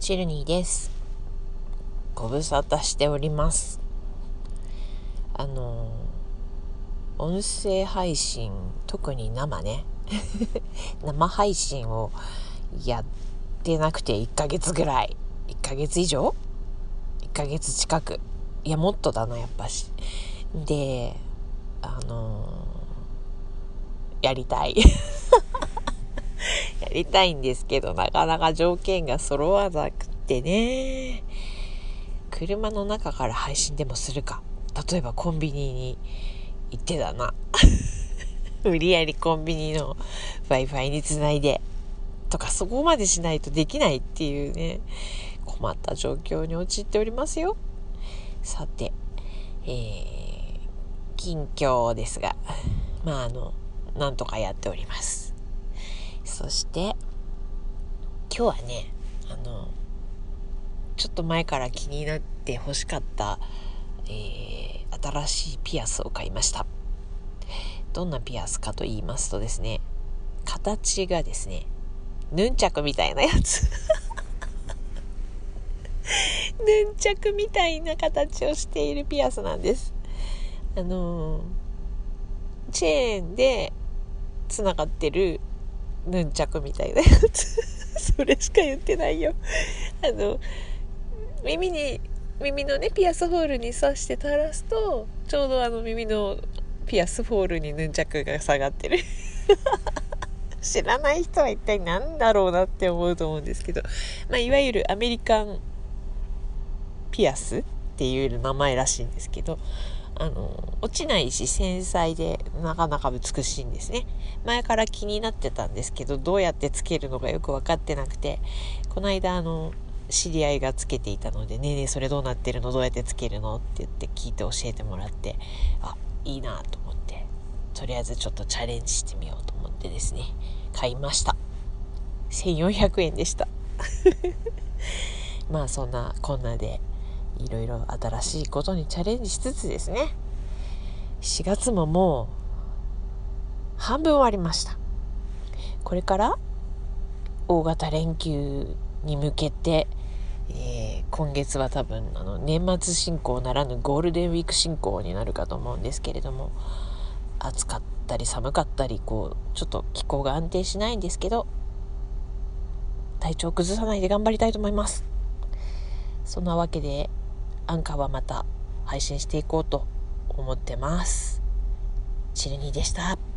チルニーです。ご無沙汰しております。あの、音声配信、特に生ね、生配信をやってなくて1ヶ月ぐらい。1ヶ月以上 ?1 ヶ月近く。いや、もっとだな、やっぱし。で、あの、やりたい。りたいんですけど、なかなか条件が揃わなくてね。車の中から配信でもするか。例えばコンビニに行ってだな。無理やりコンビニの Wi-Fi につないで。とか、そこまでしないとできないっていうね、困った状況に陥っておりますよ。さて、えー、近況ですが、まあ、あの、なんとかやっております。そして、今日はね、あの、ちょっと前から気になって欲しかった、えー、新しいピアスを買いました。どんなピアスかと言いますとですね、形がですね、ヌンチャクみたいなやつ。ヌンチャクみたいな形をしているピアスなんです。あのー、チェーンで繋がってるヌンチャクみたいなやつ。それしか言ってないよ。あの、耳に、耳のね、ピアスホールに刺して垂らすと、ちょうどあの耳のピアスホールにヌンチャクが下がってる。知らない人は一体何だろうなって思うと思うんですけど、まあ、いわゆるアメリカンピアスっていう名前らしいんですけど、あの、落ちないし繊細でなかなか美しいんですね。前から気になってたんですけど、どうやってつけるのかよく分かってなくて、この間あの、知り合いがつけていたので、ねえねえそれどうなってるの？どうやってつけるの？って言って聞いて教えてもらって、あ、いいなと思って、とりあえずちょっとチャレンジしてみようと思ってですね、買いました。1400円でした。まあそんなこんなで、いろいろ新しいことにチャレンジしつつですね。4月ももう半分終わりました。これから大型連休に向けて、えー、今月は多分あの年末進行ならぬゴールデンウィーク進行になるかと思うんですけれども暑かったり寒かったりこうちょっと気候が安定しないんですけど体調崩さないで頑張りたいと思います。そんなわけでアンカーはまた配信していこうと思ってます。チルニーでした。